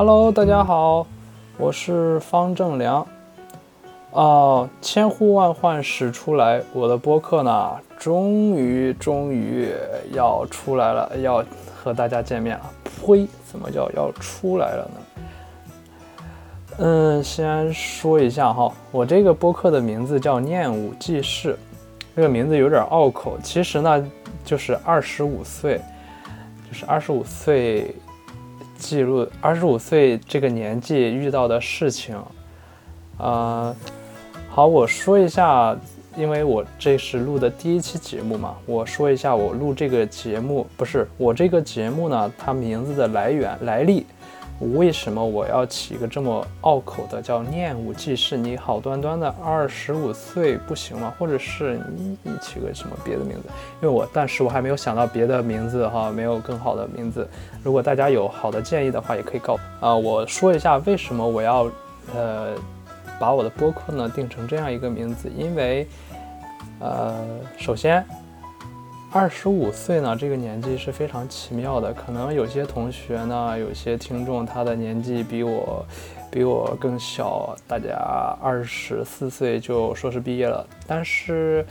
Hello，大家好，我是方正良。啊，千呼万唤始出来，我的播客呢，终于终于要出来了，要和大家见面了。呸，怎么叫要出来了呢？嗯，先说一下哈，我这个播客的名字叫念武记事，这个名字有点拗口。其实呢，就是二十五岁，就是二十五岁。记录二十五岁这个年纪遇到的事情，呃，好，我说一下，因为我这是录的第一期节目嘛，我说一下我录这个节目，不是我这个节目呢，它名字的来源来历。为什么我要起一个这么拗口的叫“念武记事”？你好端端的二十五岁不行吗？或者是你你起个什么别的名字？因为我但是我还没有想到别的名字哈，没有更好的名字。如果大家有好的建议的话，也可以告啊。我说一下为什么我要呃把我的播客呢定成这样一个名字，因为呃首先。二十五岁呢，这个年纪是非常奇妙的。可能有些同学呢，有些听众，他的年纪比我，比我更小。大家二十四岁就硕士毕业了，但是，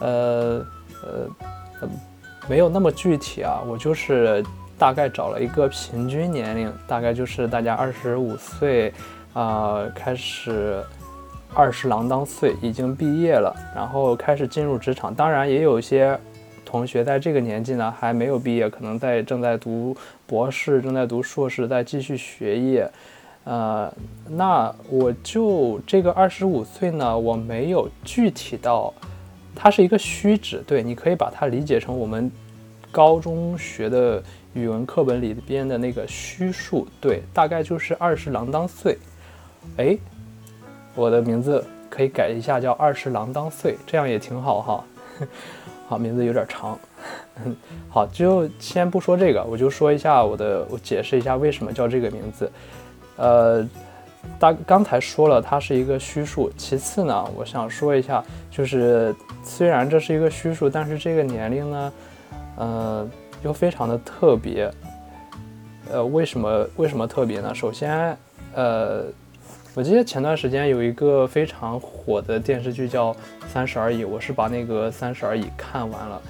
呃呃，没有那么具体啊。我就是大概找了一个平均年龄，大概就是大家二十五岁，啊，开始二十郎当岁，已经毕业了，然后开始进入职场。当然，也有一些。同学在这个年纪呢，还没有毕业，可能在正在读博士，正在读硕士，在继续学业。呃，那我就这个二十五岁呢，我没有具体到，它是一个虚指，对，你可以把它理解成我们高中学的语文课本里边的那个虚数，对，大概就是二十郎当岁。哎，我的名字可以改一下，叫二十郎当岁，这样也挺好哈。好，名字有点长。好，就先不说这个，我就说一下我的，我解释一下为什么叫这个名字。呃，大刚才说了，它是一个虚数。其次呢，我想说一下，就是虽然这是一个虚数，但是这个年龄呢，呃，又非常的特别。呃，为什么为什么特别呢？首先，呃。我记得前段时间有一个非常火的电视剧叫《三十而已》，我是把那个《三十而已》看完了。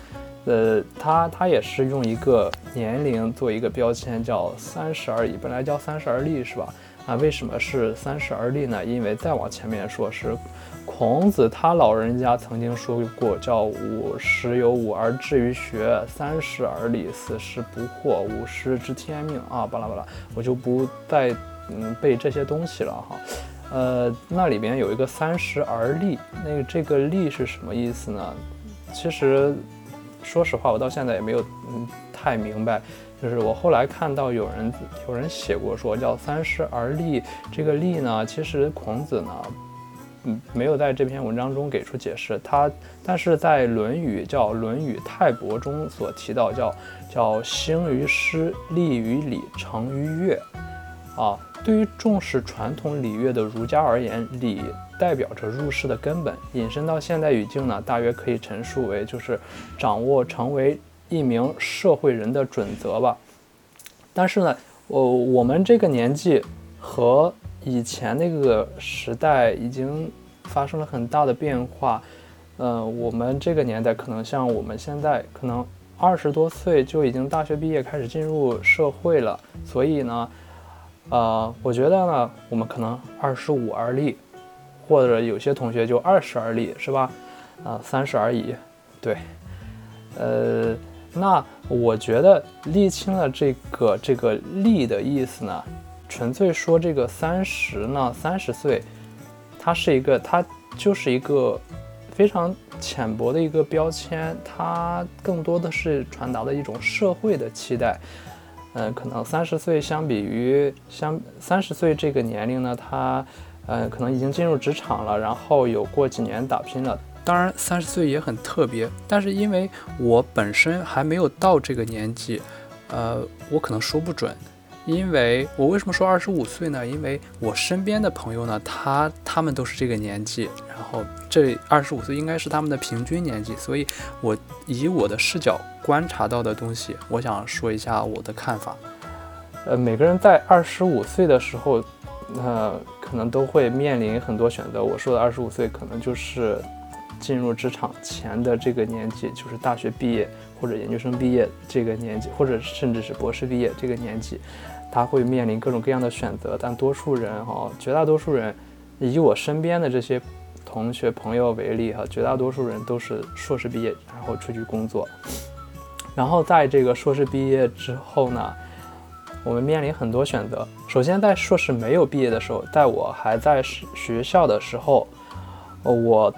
呃，他他也是用一个年龄做一个标签，叫三十而已。本来叫三十而立是吧？啊，为什么是三十而立呢？因为再往前面说，是孔子他老人家曾经说过，叫五十有五而志于学，三十而立，四十不惑，五十知天命啊，巴拉巴拉，我就不再。嗯，背这些东西了哈，呃，那里边有一个三十而立，那个这个立是什么意思呢？其实，说实话，我到现在也没有嗯太明白。就是我后来看到有人有人写过说叫三十而立，这个立呢，其实孔子呢，嗯，没有在这篇文章中给出解释。他但是在《论语》叫《论语泰伯》中所提到叫叫兴于诗，立于礼，成于乐，啊。对于重视传统礼乐的儒家而言，礼代表着入世的根本。引申到现代语境呢，大约可以陈述为就是掌握成为一名社会人的准则吧。但是呢，我我们这个年纪和以前那个时代已经发生了很大的变化。嗯，我们这个年代可能像我们现在可能二十多岁就已经大学毕业开始进入社会了，所以呢。呃，我觉得呢，我们可能二十五而立，或者有些同学就二十而立，是吧？啊，三十而已，对。呃，那我觉得沥青的这个这个立的意思呢，纯粹说这个三十呢，三十岁，它是一个，它就是一个非常浅薄的一个标签，它更多的是传达的一种社会的期待。嗯，可能三十岁相比于相三十岁这个年龄呢，他，呃，可能已经进入职场了，然后有过几年打拼了。当然，三十岁也很特别，但是因为我本身还没有到这个年纪，呃，我可能说不准。因为我为什么说二十五岁呢？因为我身边的朋友呢，他他们都是这个年纪，然后这二十五岁应该是他们的平均年纪，所以我以我的视角观察到的东西，我想说一下我的看法。呃，每个人在二十五岁的时候，呃，可能都会面临很多选择。我说的二十五岁，可能就是进入职场前的这个年纪，就是大学毕业或者研究生毕业这个年纪，或者甚至是博士毕业这个年纪，他会面临各种各样的选择。但多数人哈，绝大多数人，以我身边的这些同学朋友为例哈，绝大多数人都是硕士毕业，然后出去工作。然后在这个硕士毕业之后呢？我们面临很多选择。首先，在硕士没有毕业的时候，在我还在学校的时候，我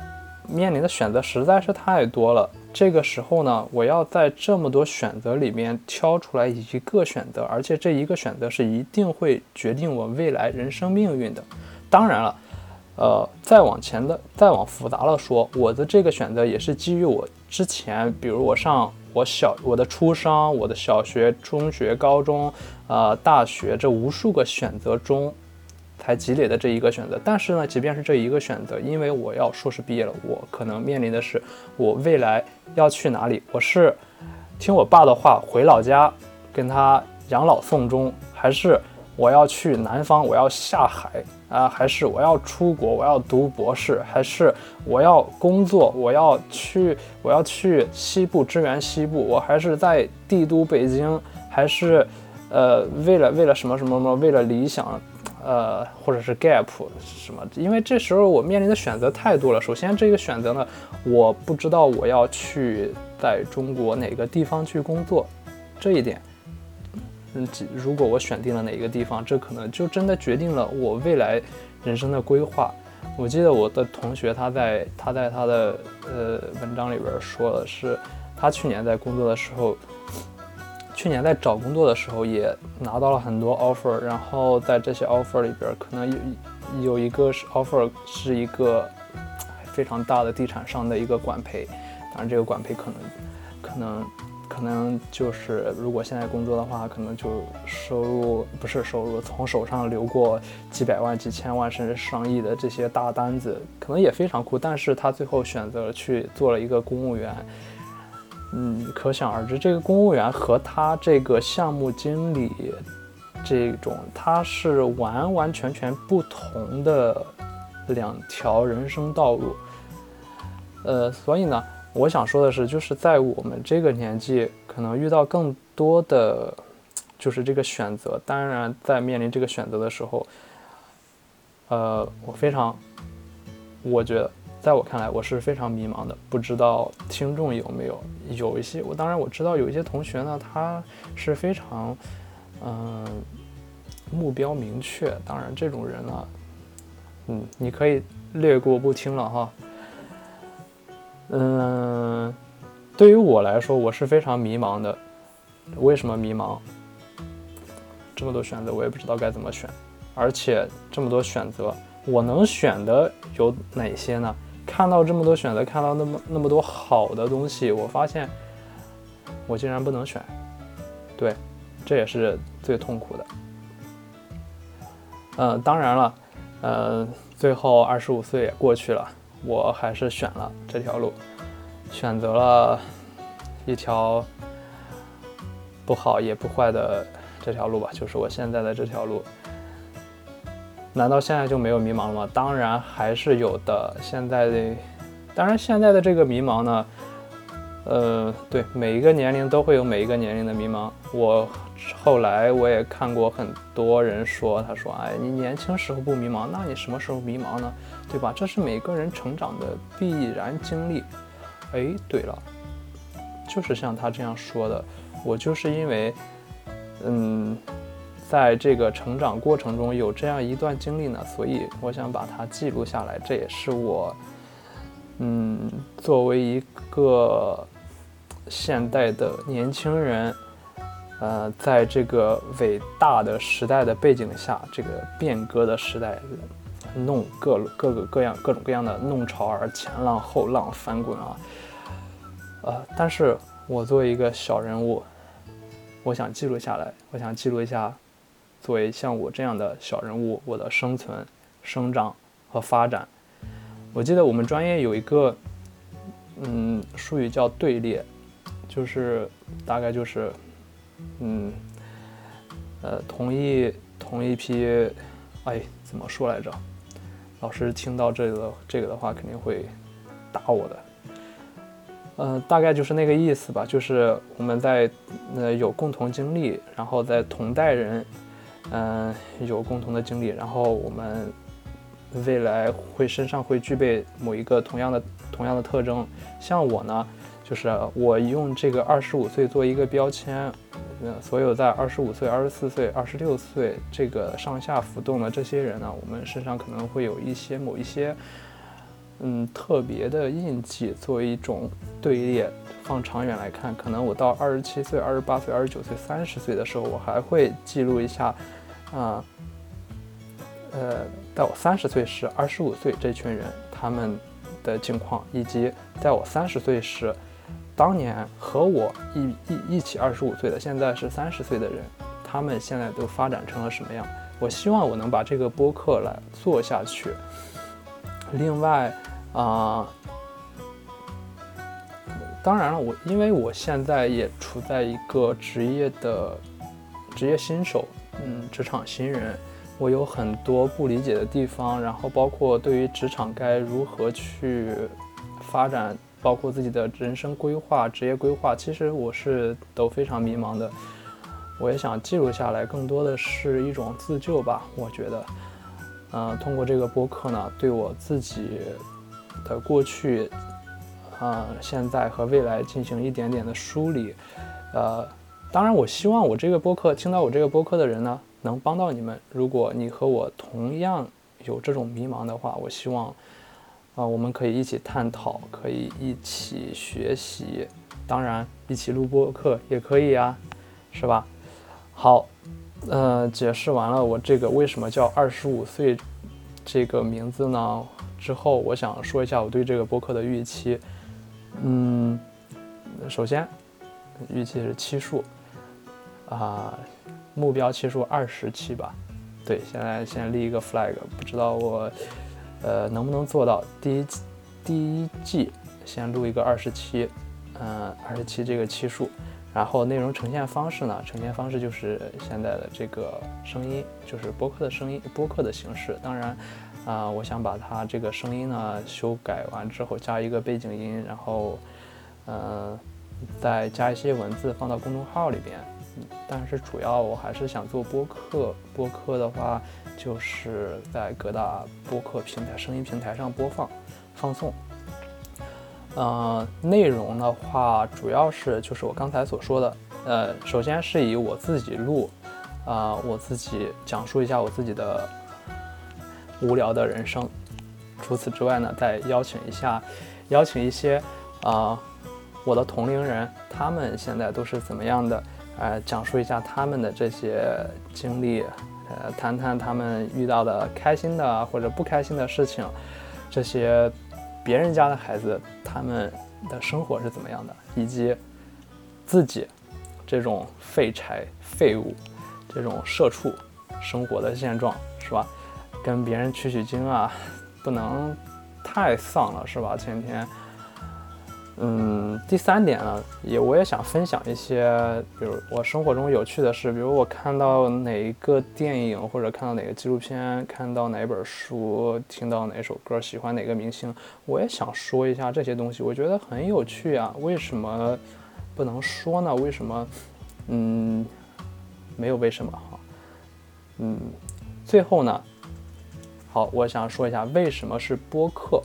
面临的选择实在是太多了。这个时候呢，我要在这么多选择里面挑出来一个选择，而且这一个选择是一定会决定我未来人生命运的。当然了，呃，再往前的，再往复杂了说，我的这个选择也是基于我之前，比如我上。我小我的出生，我的小学、中学、高中，呃，大学这无数个选择中，才积累的这一个选择。但是呢，即便是这一个选择，因为我要硕士毕业了，我可能面临的是我未来要去哪里。我是听我爸的话回老家跟他养老送终，还是我要去南方，我要下海？啊，还是我要出国，我要读博士，还是我要工作，我要去，我要去西部支援西部，我还是在帝都北京，还是，呃，为了为了什么什么什么，为了理想，呃，或者是 gap 什么？因为这时候我面临的选择太多了。首先，这个选择呢，我不知道我要去在中国哪个地方去工作，这一点。嗯，如果我选定了哪一个地方，这可能就真的决定了我未来人生的规划。我记得我的同学他在他在他的呃文章里边说的是，他去年在工作的时候，去年在找工作的时候也拿到了很多 offer，然后在这些 offer 里边，可能有有一个是 offer 是一个非常大的地产商的一个管培，当然这个管培可能可能。可能就是，如果现在工作的话，可能就收入不是收入，从手上流过几百万、几千万，甚至上亿的这些大单子，可能也非常酷。但是他最后选择去做了一个公务员，嗯，可想而知，这个公务员和他这个项目经理这种，他是完完全全不同的两条人生道路。呃，所以呢。我想说的是，就是在我们这个年纪，可能遇到更多的，就是这个选择。当然，在面临这个选择的时候，呃，我非常，我觉得，在我看来，我是非常迷茫的。不知道听众有没有有一些，我当然我知道有一些同学呢，他是非常，嗯，目标明确。当然，这种人呢，嗯，你可以略过不听了哈。嗯，对于我来说，我是非常迷茫的。为什么迷茫？这么多选择，我也不知道该怎么选。而且这么多选择，我能选的有哪些呢？看到这么多选择，看到那么那么多好的东西，我发现我竟然不能选。对，这也是最痛苦的。嗯，当然了，呃，最后二十五岁也过去了。我还是选了这条路，选择了一条不好也不坏的这条路吧，就是我现在的这条路。难道现在就没有迷茫了吗？当然还是有的。现在的，当然现在的这个迷茫呢，呃，对，每一个年龄都会有每一个年龄的迷茫。我后来我也看过很多人说，他说：“哎，你年轻时候不迷茫，那你什么时候迷茫呢？”对吧？这是每个人成长的必然经历。哎，对了，就是像他这样说的，我就是因为，嗯，在这个成长过程中有这样一段经历呢，所以我想把它记录下来。这也是我，嗯，作为一个现代的年轻人，呃，在这个伟大的时代的背景下，这个变革的时代。弄各各个各样各种各样的弄潮儿前浪后浪翻滚啊，呃，但是我作为一个小人物，我想记录下来，我想记录一下，作为像我这样的小人物，我的生存、生长和发展。我记得我们专业有一个，嗯，术语叫队列，就是大概就是，嗯，呃，同一同一批，哎，怎么说来着？老师听到这个这个的话，肯定会打我的。呃，大概就是那个意思吧，就是我们在呃有共同经历，然后在同代人，嗯，有共同的经历，然后我们未来会身上会具备某一个同样的同样的特征。像我呢，就是我用这个二十五岁做一个标签，嗯，所有在二十五岁、二十四岁、二十六岁这个上下浮动的这些人呢，我们身上可能会有一些某一些。嗯，特别的印记作为一种队列，放长远来看，可能我到二十七岁、二十八岁、二十九岁、三十岁的时候，我还会记录一下，啊，呃，在我三十岁时，二十五岁这群人他们的境况，以及在我三十岁时，当年和我一一一起二十五岁的，现在是三十岁的人，他们现在都发展成了什么样？我希望我能把这个播客来做下去。另外。啊，当然了，我因为我现在也处在一个职业的职业新手，嗯，职场新人，我有很多不理解的地方，然后包括对于职场该如何去发展，包括自己的人生规划、职业规划，其实我是都非常迷茫的。我也想记录下来，更多的是一种自救吧。我觉得，嗯，通过这个播客呢，对我自己。的过去，啊，现在和未来进行一点点的梳理，呃，当然，我希望我这个播客听到我这个播客的人呢，能帮到你们。如果你和我同样有这种迷茫的话，我希望，啊，我们可以一起探讨，可以一起学习，当然，一起录播客也可以啊，是吧？好，呃，解释完了我这个为什么叫二十五岁这个名字呢？之后，我想说一下我对这个播客的预期。嗯，首先，预期是期数，啊，目标期数二十期吧。对，现在先立一个 flag，不知道我，呃，能不能做到。第一第一季先录一个二十期，嗯，二十期这个期数。然后内容呈现方式呢？呈现方式就是现在的这个声音，就是播客的声音，播客的形式。当然。啊，我想把它这个声音呢修改完之后加一个背景音，然后，呃，再加一些文字放到公众号里边。但是主要我还是想做播客，播客的话就是在各大播客平台、声音平台上播放、放送。呃，内容的话主要是就是我刚才所说的，呃，首先是以我自己录，啊，我自己讲述一下我自己的。无聊的人生。除此之外呢，再邀请一下，邀请一些啊，我的同龄人，他们现在都是怎么样的？呃，讲述一下他们的这些经历，呃，谈谈他们遇到的开心的或者不开心的事情，这些别人家的孩子他们的生活是怎么样的，以及自己这种废柴、废物、这种社畜生活的现状，是吧？跟别人取取经啊，不能太丧了，是吧？前天，嗯，第三点呢，也我也想分享一些，比如我生活中有趣的事，比如我看到哪一个电影，或者看到哪个纪录片，看到哪本书，听到哪首歌，喜欢哪个明星，我也想说一下这些东西，我觉得很有趣啊。为什么不能说呢？为什么？嗯，没有为什么哈。嗯，最后呢？好，我想说一下为什么是播客。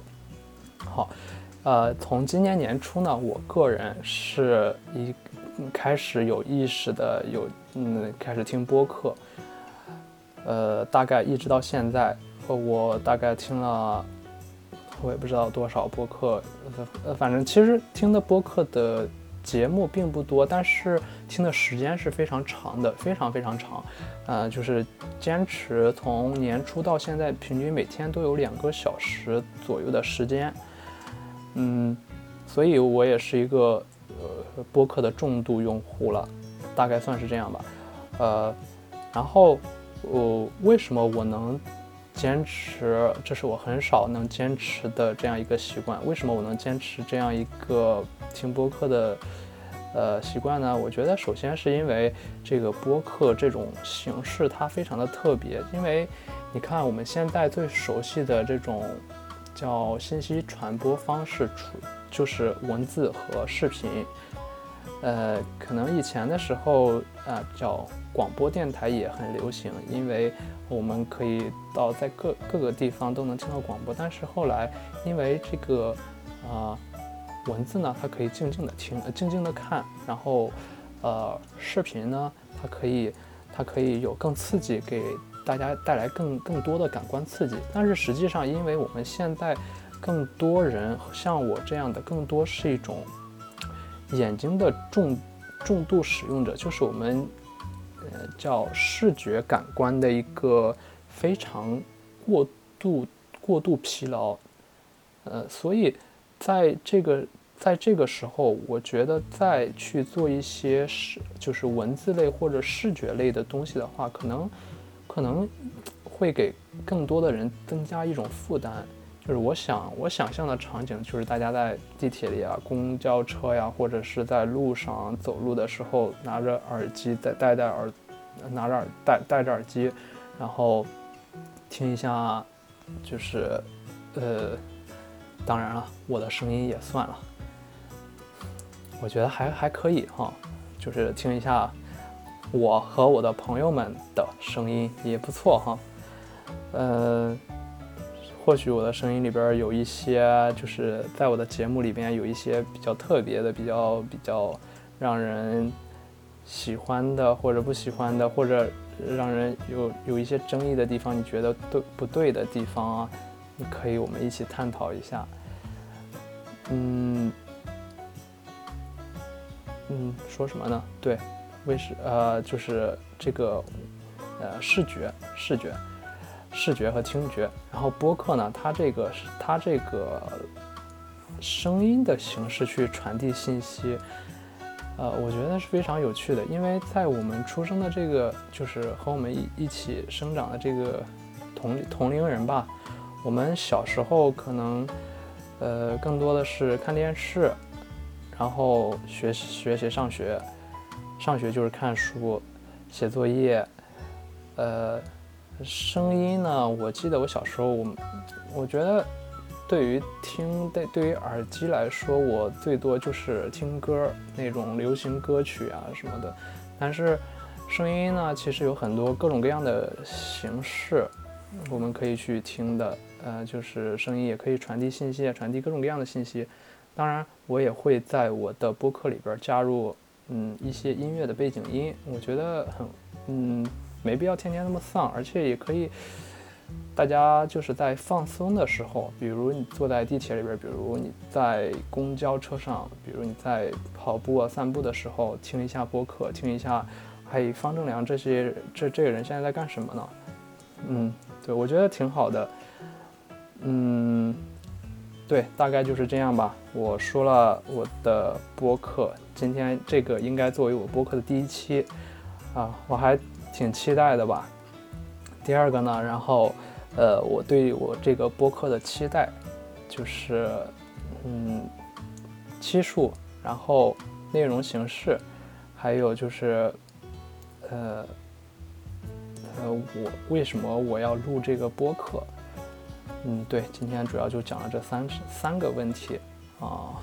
好，呃，从今年年初呢，我个人是一开始有意识的有嗯开始听播客，呃，大概一直到现在，我大概听了我也不知道多少播客，呃，反正其实听的播客的。节目并不多，但是听的时间是非常长的，非常非常长，呃，就是坚持从年初到现在，平均每天都有两个小时左右的时间，嗯，所以我也是一个呃播客的重度用户了，大概算是这样吧，呃，然后我为什么我能坚持？这是我很少能坚持的这样一个习惯。为什么我能坚持这样一个？听播客的呃习惯呢？我觉得首先是因为这个播客这种形式它非常的特别，因为你看我们现在最熟悉的这种叫信息传播方式，出就是文字和视频。呃，可能以前的时候啊，叫广播电台也很流行，因为我们可以到在各各个地方都能听到广播。但是后来，因为这个啊文字呢，它可以静静的听，静静的看，然后呃视频呢，它可以它可以有更刺激，给大家带来更更多的感官刺激。但是实际上，因为我们现在更多人像我这样的，更多是一种。眼睛的重重度使用者，就是我们呃叫视觉感官的一个非常过度过度疲劳，呃，所以在这个在这个时候，我觉得再去做一些视就是文字类或者视觉类的东西的话，可能可能会给更多的人增加一种负担。就是我想，我想象的场景就是大家在地铁里啊、公交车呀，或者是在路上走路的时候，拿着耳机，戴戴戴耳，拿着耳戴戴着耳机，然后听一下，就是，呃，当然了，我的声音也算了，我觉得还还可以哈，就是听一下我和我的朋友们的声音也不错哈，嗯。或许我的声音里边有一些，就是在我的节目里边有一些比较特别的、比较比较让人喜欢的，或者不喜欢的，或者让人有有一些争议的地方，你觉得对不对的地方啊？你可以我们一起探讨一下。嗯嗯，说什么呢？对，为什呃，就是这个呃视觉视觉。视觉和听觉，然后播客呢，它这个是它这个声音的形式去传递信息，呃，我觉得是非常有趣的。因为在我们出生的这个，就是和我们一一起生长的这个同同龄人吧，我们小时候可能呃更多的是看电视，然后学学习上学，上学就是看书、写作业，呃。声音呢？我记得我小时候，我我觉得对于听对对于耳机来说，我最多就是听歌那种流行歌曲啊什么的。但是声音呢，其实有很多各种各样的形式，我们可以去听的。呃，就是声音也可以传递信息，传递各种各样的信息。当然，我也会在我的播客里边加入嗯一些音乐的背景音，我觉得很嗯。没必要天天那么丧，而且也可以，大家就是在放松的时候，比如你坐在地铁里边，比如你在公交车上，比如你在跑步啊、散步的时候，听一下播客，听一下，嘿，方正良这些这这个人现在在干什么呢？嗯，对，我觉得挺好的。嗯，对，大概就是这样吧。我说了我的播客，今天这个应该作为我播客的第一期啊，我还。挺期待的吧。第二个呢，然后，呃，我对我这个播客的期待，就是，嗯，期数，然后内容形式，还有就是，呃，呃，我为什么我要录这个播客？嗯，对，今天主要就讲了这三三个问题啊。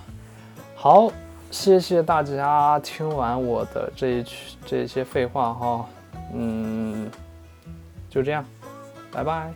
好，谢谢大家听完我的这一这些废话哈。嗯，就这样，拜拜。